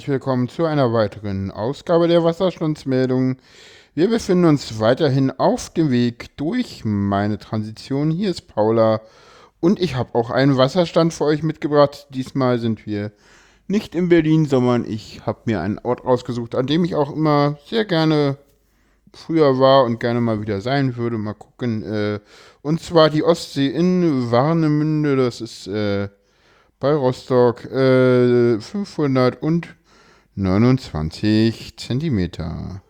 Und herzlich willkommen zu einer weiteren Ausgabe der Wasserstandsmeldung. Wir befinden uns weiterhin auf dem Weg durch meine Transition. Hier ist Paula und ich habe auch einen Wasserstand für euch mitgebracht. Diesmal sind wir nicht in Berlin, sondern ich habe mir einen Ort ausgesucht, an dem ich auch immer sehr gerne früher war und gerne mal wieder sein würde. Mal gucken. Äh, und zwar die Ostsee in Warnemünde. Das ist äh, bei Rostock äh, 529 Zentimeter.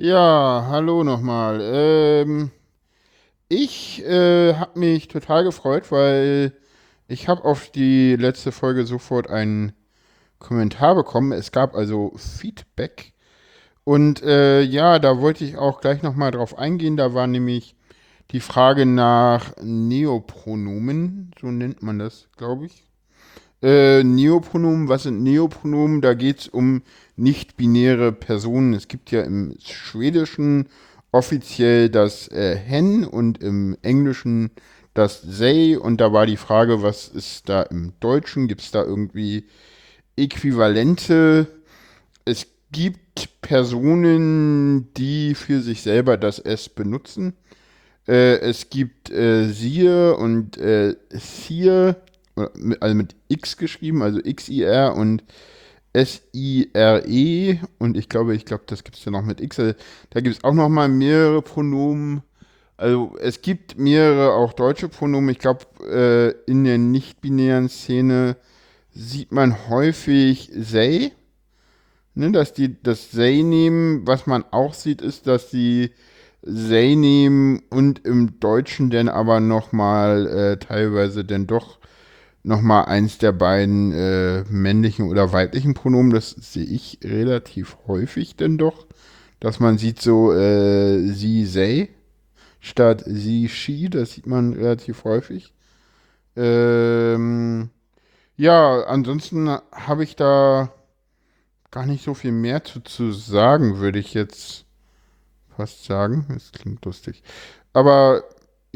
Ja, hallo nochmal. Ähm, ich äh, habe mich total gefreut, weil ich habe auf die letzte Folge sofort einen Kommentar bekommen. Es gab also Feedback. Und äh, ja, da wollte ich auch gleich nochmal drauf eingehen. Da war nämlich die Frage nach Neopronomen, so nennt man das, glaube ich. Äh, Neopronomen, was sind Neopronomen? Da geht es um nicht-binäre Personen. Es gibt ja im Schwedischen offiziell das äh, hen und im Englischen das they. Und da war die Frage, was ist da im Deutschen? Gibt es da irgendwie Äquivalente? Es gibt Personen, die für sich selber das S benutzen. Äh, es gibt äh, siehe und äh, siehe also mit X geschrieben, also X-I-R und S-I-R-E und ich glaube, ich glaube, das gibt es ja noch mit X. Also, da gibt es auch noch mal mehrere Pronomen. Also es gibt mehrere auch deutsche Pronomen. Ich glaube, äh, in der nicht-binären Szene sieht man häufig they, ne, dass die das they nehmen. Was man auch sieht, ist, dass die they nehmen und im Deutschen dann aber noch mal äh, teilweise dann doch nochmal eins der beiden äh, männlichen oder weiblichen Pronomen. Das sehe ich relativ häufig denn doch, dass man sieht so äh, sie, they statt sie, she. Das sieht man relativ häufig. Ähm, ja, ansonsten habe ich da gar nicht so viel mehr zu, zu sagen, würde ich jetzt fast sagen. Das klingt lustig. Aber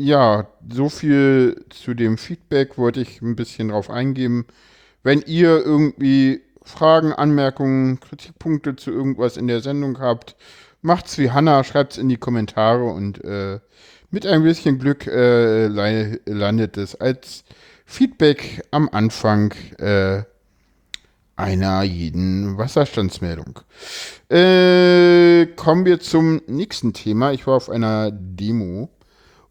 ja, so viel zu dem Feedback wollte ich ein bisschen drauf eingehen. Wenn ihr irgendwie Fragen, Anmerkungen, Kritikpunkte zu irgendwas in der Sendung habt, macht's wie Hanna, schreibt's in die Kommentare und äh, mit ein bisschen Glück äh, landet es als Feedback am Anfang äh, einer jeden Wasserstandsmeldung. Äh, kommen wir zum nächsten Thema. Ich war auf einer Demo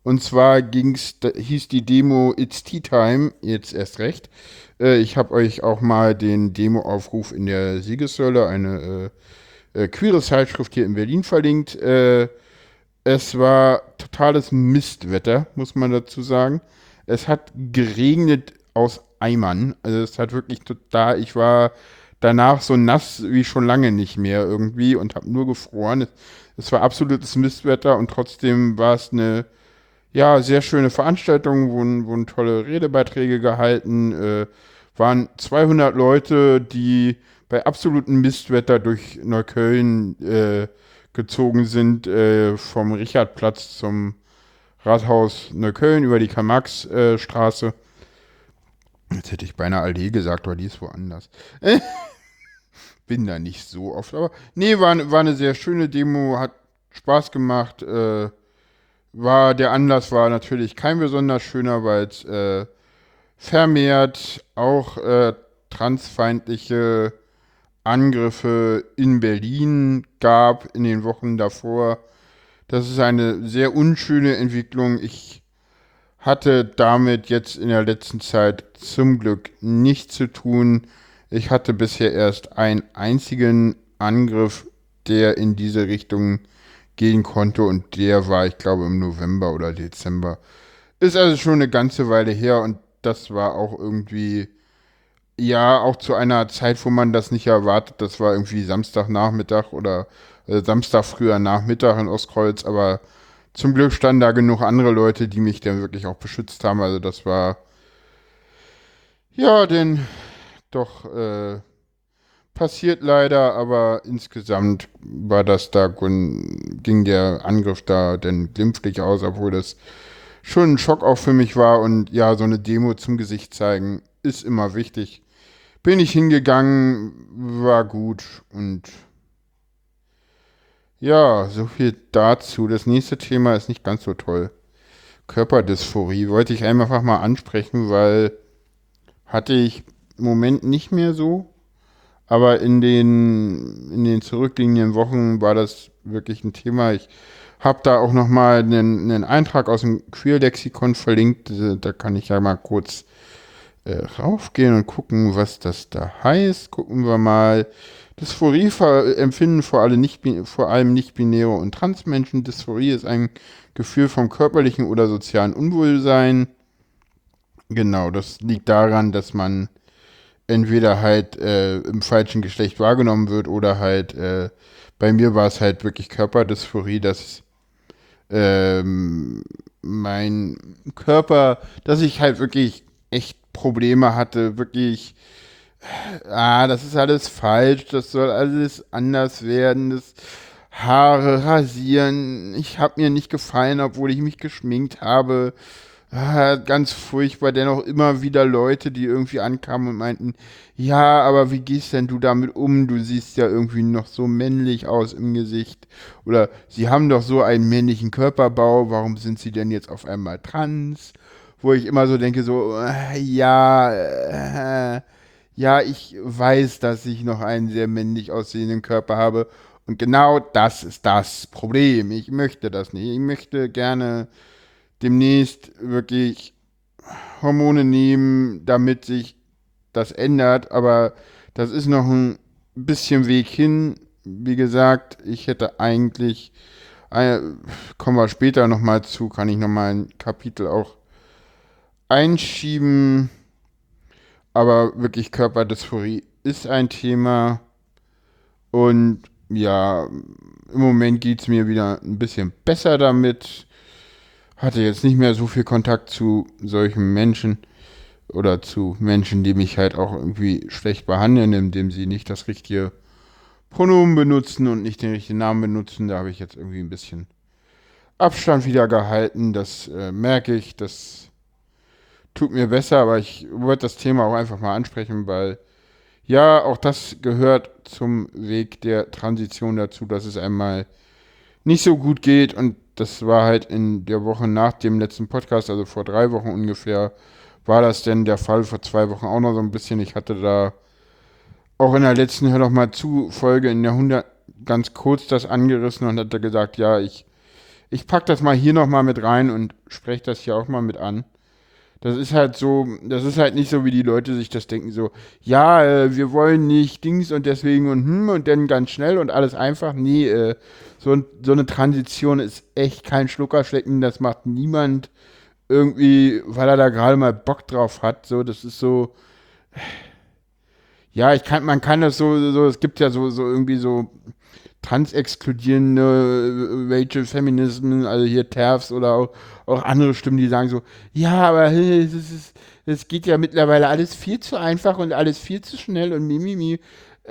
und zwar ging's, da hieß die Demo It's Tea Time, jetzt erst recht. Äh, ich habe euch auch mal den Demo-Aufruf in der Siegessäule, eine äh, äh, queere Zeitschrift hier in Berlin verlinkt. Äh, es war totales Mistwetter, muss man dazu sagen. Es hat geregnet aus Eimern. Also es hat wirklich total, ich war danach so nass wie schon lange nicht mehr irgendwie und habe nur gefroren. Es, es war absolutes Mistwetter und trotzdem war es eine ja, sehr schöne Veranstaltung, wurden, wurden tolle Redebeiträge gehalten, äh, waren 200 Leute, die bei absolutem Mistwetter durch Neukölln äh, gezogen sind, äh, vom Richardplatz zum Rathaus Neukölln über die Karl-Marx-Straße. Äh, Jetzt hätte ich beinahe Allee gesagt, aber die ist woanders. Bin da nicht so oft, aber nee, war, war eine sehr schöne Demo, hat Spaß gemacht. Äh, war der Anlass war natürlich kein besonders schöner, weil es äh, vermehrt auch äh, transfeindliche Angriffe in Berlin gab in den Wochen davor. Das ist eine sehr unschöne Entwicklung. Ich hatte damit jetzt in der letzten Zeit zum Glück nichts zu tun. Ich hatte bisher erst einen einzigen Angriff, der in diese Richtung gehen konnte und der war, ich glaube, im November oder Dezember. Ist also schon eine ganze Weile her und das war auch irgendwie Ja, auch zu einer Zeit, wo man das nicht erwartet. Das war irgendwie Samstagnachmittag oder äh, Samstag früher Nachmittag in Ostkreuz, aber zum Glück standen da genug andere Leute, die mich dann wirklich auch beschützt haben. Also das war ja, denn doch äh, passiert leider, aber insgesamt war das da, ging der Angriff da denn glimpflich aus, obwohl das schon ein Schock auch für mich war. Und ja, so eine Demo zum Gesicht zeigen ist immer wichtig. Bin ich hingegangen, war gut und ja, so viel dazu. Das nächste Thema ist nicht ganz so toll. Körperdysphorie wollte ich einfach mal ansprechen, weil hatte ich im Moment nicht mehr so. Aber in den, in den zurückliegenden Wochen war das wirklich ein Thema. Ich habe da auch nochmal einen, einen Eintrag aus dem Queer-Lexikon verlinkt. Da kann ich ja mal kurz äh, raufgehen und gucken, was das da heißt. Gucken wir mal. Dysphorie empfinden vor allem, nicht, vor allem nicht-binäre und Transmenschen. Dysphorie ist ein Gefühl vom körperlichen oder sozialen Unwohlsein. Genau, das liegt daran, dass man entweder halt äh, im falschen Geschlecht wahrgenommen wird oder halt, äh, bei mir war es halt wirklich Körperdysphorie, dass ähm, mein Körper, dass ich halt wirklich echt Probleme hatte, wirklich ah, das ist alles falsch, das soll alles anders werden, das Haare rasieren, ich habe mir nicht gefallen, obwohl ich mich geschminkt habe. Ah, ganz furchtbar, dennoch immer wieder Leute, die irgendwie ankamen und meinten, ja, aber wie gehst denn du damit um? Du siehst ja irgendwie noch so männlich aus im Gesicht. Oder sie haben doch so einen männlichen Körperbau, warum sind sie denn jetzt auf einmal trans? Wo ich immer so denke, so, äh, ja, äh, ja, ich weiß, dass ich noch einen sehr männlich aussehenden Körper habe. Und genau das ist das Problem. Ich möchte das nicht. Ich möchte gerne demnächst wirklich Hormone nehmen, damit sich das ändert. Aber das ist noch ein bisschen Weg hin. Wie gesagt, ich hätte eigentlich, äh, kommen wir später nochmal zu, kann ich nochmal ein Kapitel auch einschieben aber wirklich Körperdysphorie ist ein Thema. Und ja, im Moment geht es mir wieder ein bisschen besser damit. Hatte jetzt nicht mehr so viel Kontakt zu solchen Menschen oder zu Menschen, die mich halt auch irgendwie schlecht behandeln, indem sie nicht das richtige Pronomen benutzen und nicht den richtigen Namen benutzen. Da habe ich jetzt irgendwie ein bisschen Abstand wieder gehalten. Das äh, merke ich. Das tut mir besser, aber ich wollte das Thema auch einfach mal ansprechen, weil ja, auch das gehört zum Weg der Transition dazu, dass es einmal nicht so gut geht und das war halt in der Woche nach dem letzten Podcast, also vor drei Wochen ungefähr, war das denn der Fall, vor zwei Wochen auch noch so ein bisschen. Ich hatte da auch in der letzten Hör doch mal zu Folge in der 100 ganz kurz das angerissen und hatte gesagt, ja, ich, ich pack das mal hier nochmal mit rein und spreche das hier auch mal mit an. Das ist halt so, das ist halt nicht so, wie die Leute sich das denken, so, ja, äh, wir wollen nicht Dings und deswegen und hm und dann ganz schnell und alles einfach. Nee, äh, so, so eine Transition ist echt kein Schluckerschlecken, das macht niemand irgendwie, weil er da gerade mal Bock drauf hat. So, das ist so. Ja, ich kann, man kann das so, so, es gibt ja so, so irgendwie so transexkludierende Rachel Feminism, also hier TERFs oder auch, auch, andere Stimmen, die sagen so, ja, aber es, ist, es geht ja mittlerweile alles viel zu einfach und alles viel zu schnell und mimimi.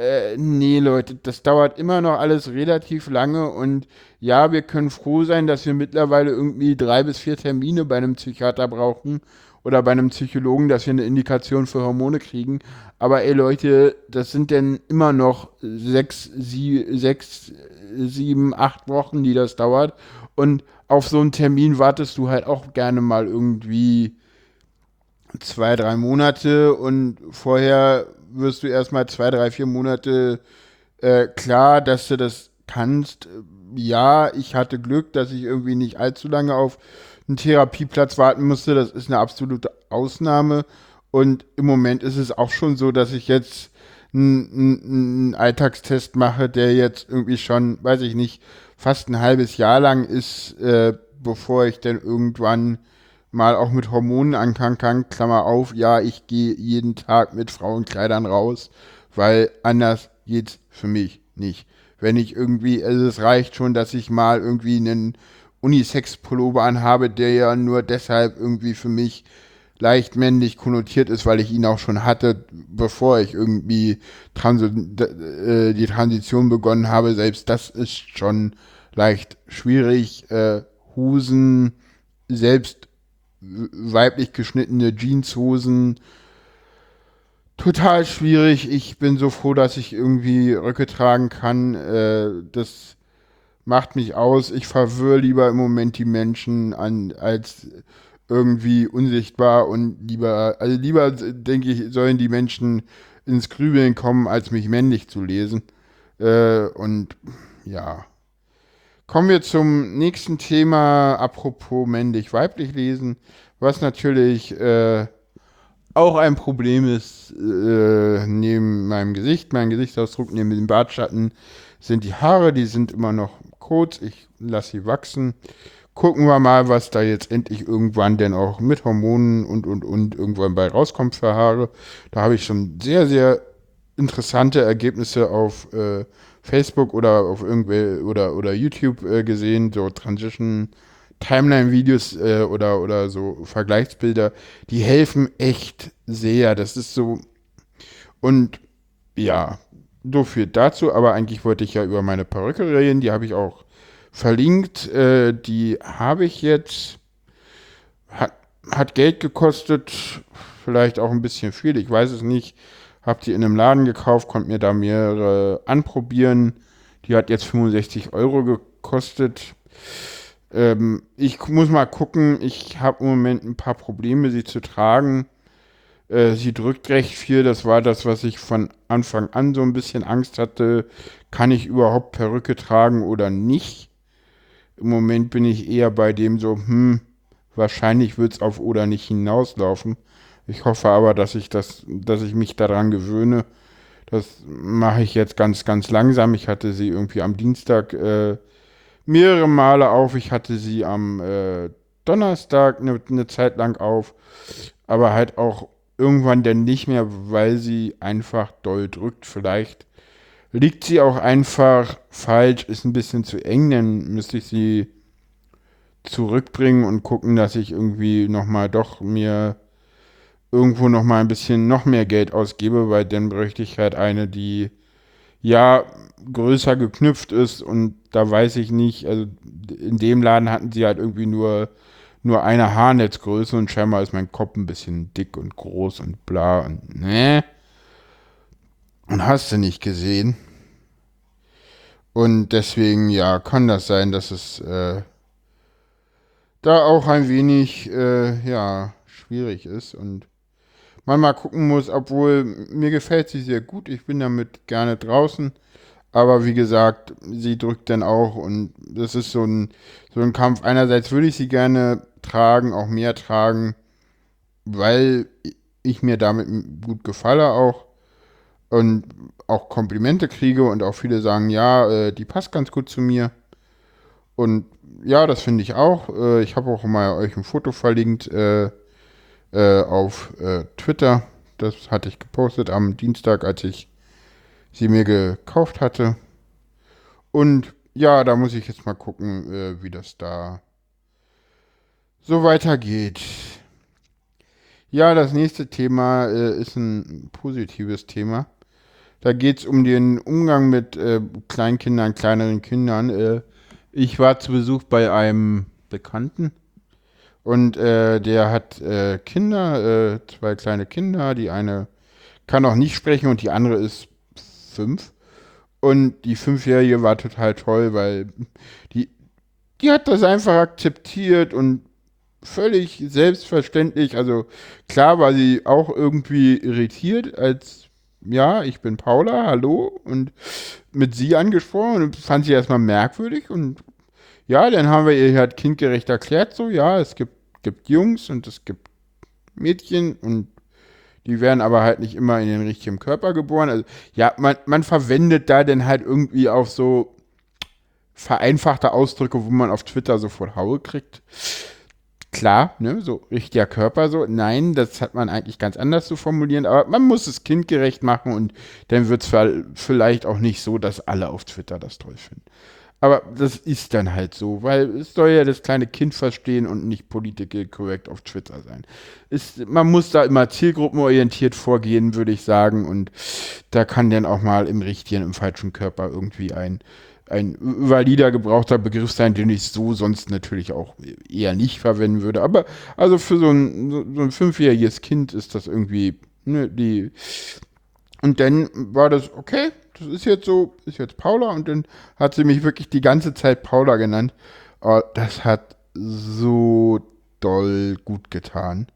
Äh, nee, Leute, das dauert immer noch alles relativ lange und ja, wir können froh sein, dass wir mittlerweile irgendwie drei bis vier Termine bei einem Psychiater brauchen oder bei einem Psychologen, dass wir eine Indikation für Hormone kriegen. Aber ey Leute, das sind denn immer noch sechs, sie, sechs, sieben, acht Wochen, die das dauert. Und auf so einen Termin wartest du halt auch gerne mal irgendwie zwei, drei Monate und vorher wirst du erstmal zwei, drei, vier Monate äh, klar, dass du das kannst. Ja, ich hatte Glück, dass ich irgendwie nicht allzu lange auf einen Therapieplatz warten musste. Das ist eine absolute Ausnahme. Und im Moment ist es auch schon so, dass ich jetzt einen, Alltagstest mache, der jetzt irgendwie schon, weiß ich nicht, fast ein halbes Jahr lang ist, äh, bevor ich dann irgendwann mal auch mit Hormonen anfangen kann, Klammer auf, ja, ich gehe jeden Tag mit Frauenkleidern raus, weil anders geht's für mich nicht. Wenn ich irgendwie, also es reicht schon, dass ich mal irgendwie einen Unisex-Pullover anhabe, der ja nur deshalb irgendwie für mich leicht männlich konnotiert ist, weil ich ihn auch schon hatte, bevor ich irgendwie Trans äh, die Transition begonnen habe. Selbst das ist schon leicht schwierig. Äh, Hosen, selbst weiblich geschnittene Jeanshosen, total schwierig. Ich bin so froh, dass ich irgendwie Röcke tragen kann. Äh, das macht mich aus. Ich verwirre lieber im Moment die Menschen an, als irgendwie unsichtbar und lieber, also lieber denke ich, sollen die Menschen ins Grübeln kommen, als mich männlich zu lesen. Äh, und ja. Kommen wir zum nächsten Thema, apropos männlich-weiblich lesen, was natürlich äh, auch ein Problem ist, äh, neben meinem Gesicht, meinem Gesichtsausdruck, neben dem Bartschatten, sind die Haare, die sind immer noch kurz, ich lasse sie wachsen. Gucken wir mal, was da jetzt endlich irgendwann denn auch mit Hormonen und und und irgendwann bei rauskommt für Haare. Da habe ich schon sehr, sehr interessante Ergebnisse auf äh, Facebook oder auf irgendwie oder, oder YouTube äh, gesehen, so Transition Timeline-Videos äh, oder, oder so Vergleichsbilder, die helfen echt sehr. Das ist so. Und ja, so viel dazu, aber eigentlich wollte ich ja über meine Perücke reden, die habe ich auch verlinkt. Äh, die habe ich jetzt. Hat, hat Geld gekostet, vielleicht auch ein bisschen viel, ich weiß es nicht. Hab die in einem Laden gekauft, konnte mir da mehrere anprobieren. Die hat jetzt 65 Euro gekostet. Ähm, ich muss mal gucken. Ich habe im Moment ein paar Probleme, sie zu tragen. Äh, sie drückt recht viel. Das war das, was ich von Anfang an so ein bisschen Angst hatte. Kann ich überhaupt Perücke tragen oder nicht? Im Moment bin ich eher bei dem so, hm, wahrscheinlich wird es auf oder nicht hinauslaufen. Ich hoffe aber, dass ich das, dass ich mich daran gewöhne. Das mache ich jetzt ganz, ganz langsam. Ich hatte sie irgendwie am Dienstag äh, mehrere Male auf. Ich hatte sie am äh, Donnerstag eine, eine Zeit lang auf, aber halt auch irgendwann dann nicht mehr, weil sie einfach doll drückt. Vielleicht liegt sie auch einfach falsch, ist ein bisschen zu eng, dann müsste ich sie zurückbringen und gucken, dass ich irgendwie nochmal doch mir irgendwo nochmal ein bisschen noch mehr Geld ausgebe, weil dann bräuchte ich halt eine, die ja größer geknüpft ist und da weiß ich nicht, also in dem Laden hatten sie halt irgendwie nur nur eine Haarnetzgröße und scheinbar ist mein Kopf ein bisschen dick und groß und bla und ne. Und hast du nicht gesehen. Und deswegen, ja, kann das sein, dass es äh, da auch ein wenig, äh, ja, schwierig ist und man mal gucken muss, obwohl mir gefällt sie sehr gut. Ich bin damit gerne draußen. Aber wie gesagt, sie drückt dann auch und das ist so ein, so ein Kampf. Einerseits würde ich sie gerne tragen, auch mehr tragen, weil ich mir damit gut gefalle auch und auch Komplimente kriege und auch viele sagen, ja, äh, die passt ganz gut zu mir. Und ja, das finde ich auch. Äh, ich habe auch mal euch ein Foto verlinkt äh, äh auf äh, Twitter. Das hatte ich gepostet am Dienstag, als ich sie mir gekauft hatte. Und ja, da muss ich jetzt mal gucken, äh, wie das da so weitergeht. Ja, das nächste Thema ist ein positives Thema. Da geht es um den Umgang mit äh, Kleinkindern, kleineren Kindern. Äh, ich war zu Besuch bei einem Bekannten und äh, der hat äh, Kinder, äh, zwei kleine Kinder. Die eine kann auch nicht sprechen und die andere ist fünf. Und die Fünfjährige war total toll, weil die, die hat das einfach akzeptiert und völlig selbstverständlich. Also klar war sie auch irgendwie irritiert, als ja, ich bin Paula, hallo, und mit sie angesprochen und fand sie erstmal merkwürdig und ja, dann haben wir ihr halt kindgerecht erklärt, so, ja, es gibt, gibt Jungs und es gibt Mädchen und die werden aber halt nicht immer in den richtigen Körper geboren. Also, ja, man, man verwendet da dann halt irgendwie auch so vereinfachte Ausdrücke, wo man auf Twitter sofort Haue kriegt. Klar, ne, so richtiger Körper, so, nein, das hat man eigentlich ganz anders zu formulieren, aber man muss es kindgerecht machen und dann wird es vielleicht auch nicht so, dass alle auf Twitter das toll finden. Aber das ist dann halt so, weil es soll ja das kleine Kind verstehen und nicht political correct auf Twitter sein. Ist, man muss da immer zielgruppenorientiert vorgehen, würde ich sagen. Und da kann dann auch mal im richtigen, im falschen Körper irgendwie ein, ein valider gebrauchter Begriff sein, den ich so sonst natürlich auch eher nicht verwenden würde. Aber also für so ein, so ein fünfjähriges Kind ist das irgendwie, ne, die. Und dann war das okay, das ist jetzt so, ist jetzt Paula und dann hat sie mich wirklich die ganze Zeit Paula genannt. Oh, das hat so doll gut getan.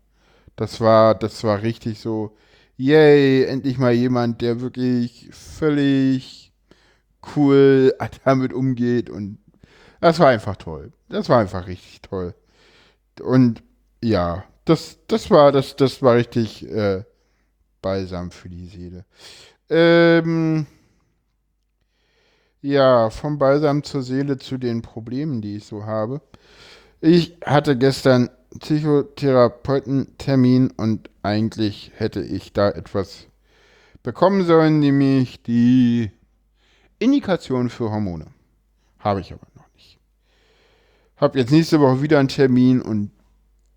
Das war, das war richtig so, yay, endlich mal jemand, der wirklich völlig cool damit umgeht und das war einfach toll. Das war einfach richtig toll. Und ja, das, das war, das, das war richtig äh, balsam für die Seele. Ähm, ja, vom Balsam zur Seele zu den Problemen, die ich so habe. Ich hatte gestern Psychotherapeutentermin und eigentlich hätte ich da etwas bekommen sollen, nämlich die Indikation für Hormone. Habe ich aber noch nicht. Habe jetzt nächste Woche wieder einen Termin und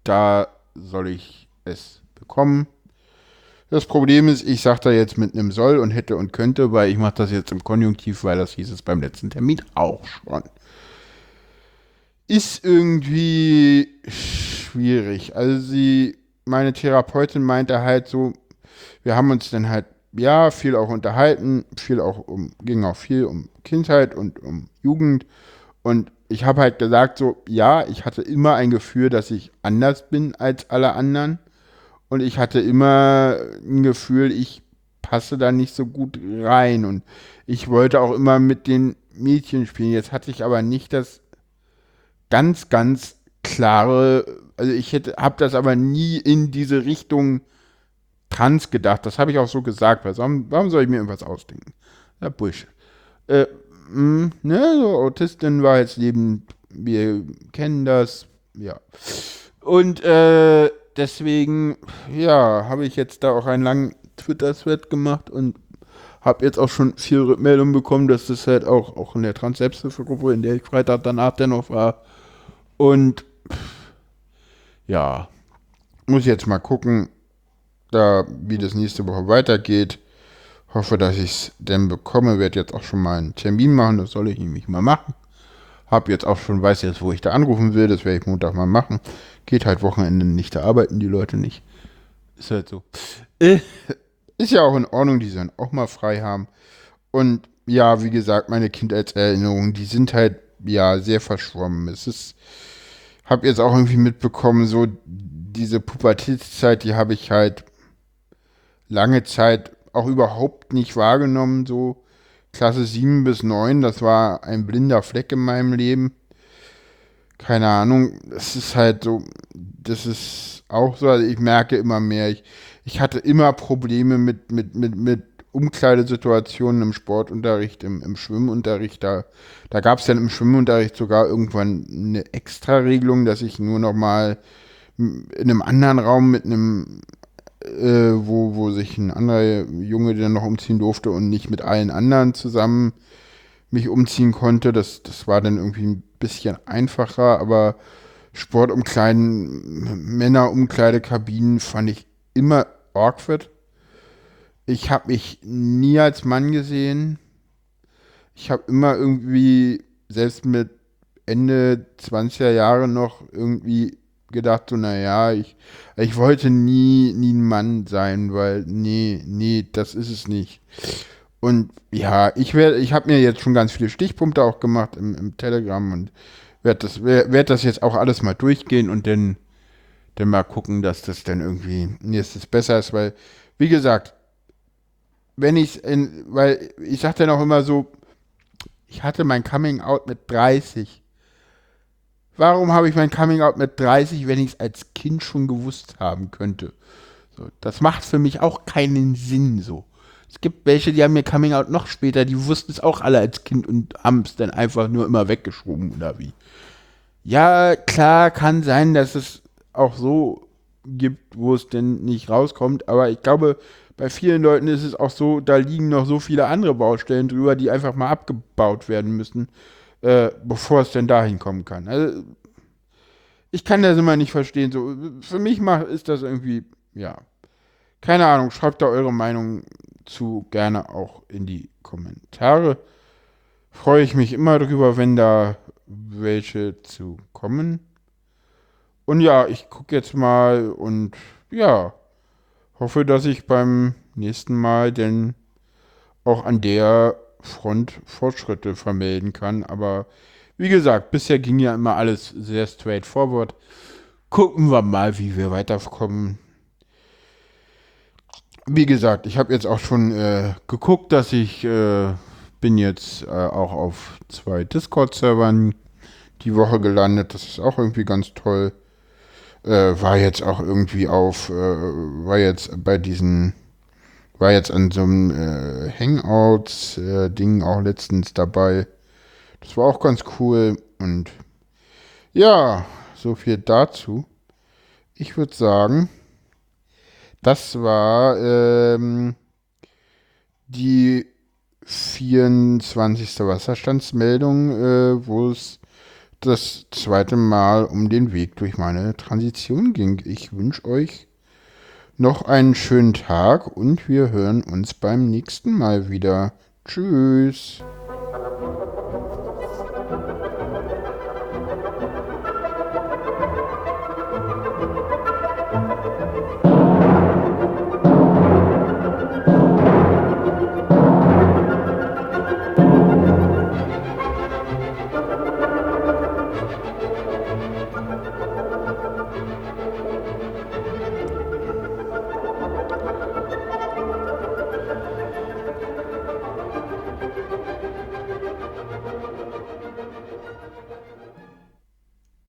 da soll ich es bekommen. Das Problem ist, ich sage da jetzt mit einem soll und hätte und könnte, weil ich mache das jetzt im Konjunktiv, weil das hieß es beim letzten Termin auch schon. Ist irgendwie schwierig. Also sie, meine Therapeutin meinte halt so, wir haben uns dann halt, ja, viel auch unterhalten, viel auch um, ging auch viel um Kindheit und um Jugend. Und ich habe halt gesagt so, ja, ich hatte immer ein Gefühl, dass ich anders bin als alle anderen und ich hatte immer ein Gefühl, ich passe da nicht so gut rein. Und ich wollte auch immer mit den Mädchen spielen. Jetzt hatte ich aber nicht das ganz, ganz klare, also ich habe das aber nie in diese Richtung trans gedacht. Das habe ich auch so gesagt. Warum, warum soll ich mir irgendwas ausdenken? Ja, Bullshit. Äh, mh, hm, ne, so Autistin war jetzt Leben, wir kennen das, ja. Und äh, deswegen, ja, habe ich jetzt da auch einen langen Twitter-Thread gemacht und habe jetzt auch schon viel Rückmeldung bekommen, dass das halt auch, auch in der Trans-Selbsthilfegruppe, in der ich Freitag danach dennoch war. Und ja, muss jetzt mal gucken, da wie das nächste Woche weitergeht. Hoffe, dass ich es denn bekomme. Werde jetzt auch schon mal einen Termin machen, das soll ich nämlich mal machen. Hab jetzt auch schon, weiß jetzt, wo ich da anrufen will, das werde ich Montag mal machen. Geht halt Wochenende nicht, da arbeiten die Leute nicht. Ist halt so. Äh, ist ja auch in Ordnung, die sollen auch mal frei haben. Und ja, wie gesagt, meine Kindheitserinnerungen, die sind halt, ja, sehr verschwommen. Es ist, hab jetzt auch irgendwie mitbekommen, so diese Pubertätszeit, die habe ich halt lange Zeit auch überhaupt nicht wahrgenommen, so Klasse 7 bis 9, das war ein blinder Fleck in meinem Leben. Keine Ahnung, es ist halt so, das ist auch so, also ich merke immer mehr, ich, ich hatte immer Probleme mit, mit, mit, mit Umkleidesituationen im Sportunterricht, im, im Schwimmunterricht. Da, da gab es dann im Schwimmunterricht sogar irgendwann eine Extra-Regelung, dass ich nur noch mal in einem anderen Raum mit einem äh, wo, wo sich ein anderer Junge dann noch umziehen durfte und nicht mit allen anderen zusammen mich umziehen konnte. Das, das war dann irgendwie ein bisschen einfacher, aber Sportumkleiden, Männerumkleidekabinen fand ich immer awkward. Ich habe mich nie als Mann gesehen. Ich habe immer irgendwie, selbst mit Ende 20er Jahre noch irgendwie gedacht, so, naja, ich, ich wollte nie, nie ein Mann sein, weil, nee, nee, das ist es nicht. Und ja, ich werde, ich habe mir jetzt schon ganz viele Stichpunkte auch gemacht im, im Telegram und werde das, werd das jetzt auch alles mal durchgehen und dann, dann mal gucken, dass das dann irgendwie nächstes besser ist, weil, wie gesagt, wenn ich in, weil ich sage dann auch immer so, ich hatte mein Coming Out mit 30 Warum habe ich mein Coming Out mit 30, wenn ich es als Kind schon gewusst haben könnte? So, das macht für mich auch keinen Sinn so. Es gibt welche, die haben mir Coming Out noch später, die wussten es auch alle als Kind und haben es dann einfach nur immer weggeschoben oder wie. Ja, klar, kann sein, dass es auch so gibt, wo es denn nicht rauskommt. Aber ich glaube, bei vielen Leuten ist es auch so, da liegen noch so viele andere Baustellen drüber, die einfach mal abgebaut werden müssen, äh, bevor es denn dahin kommen kann. Also, ich kann das immer nicht verstehen. So, für mich macht, ist das irgendwie, ja. Keine Ahnung, schreibt da eure Meinung zu gerne auch in die Kommentare. Freue ich mich immer drüber, wenn da welche zu kommen. Und ja, ich gucke jetzt mal und ja, hoffe, dass ich beim nächsten Mal denn auch an der Front Fortschritte vermelden kann. Aber wie gesagt, bisher ging ja immer alles sehr straightforward. Gucken wir mal, wie wir weiterkommen. Wie gesagt, ich habe jetzt auch schon äh, geguckt, dass ich äh, bin jetzt äh, auch auf zwei Discord-Servern die Woche gelandet. Das ist auch irgendwie ganz toll. Äh, war jetzt auch irgendwie auf, äh, war jetzt bei diesen, war jetzt an so einem äh, Hangouts-Ding auch letztens dabei. Das war auch ganz cool und ja, so viel dazu. Ich würde sagen, das war ähm, die 24. Wasserstandsmeldung, äh, wo es das zweite Mal um den Weg durch meine Transition ging. Ich wünsche euch noch einen schönen Tag und wir hören uns beim nächsten Mal wieder. Tschüss.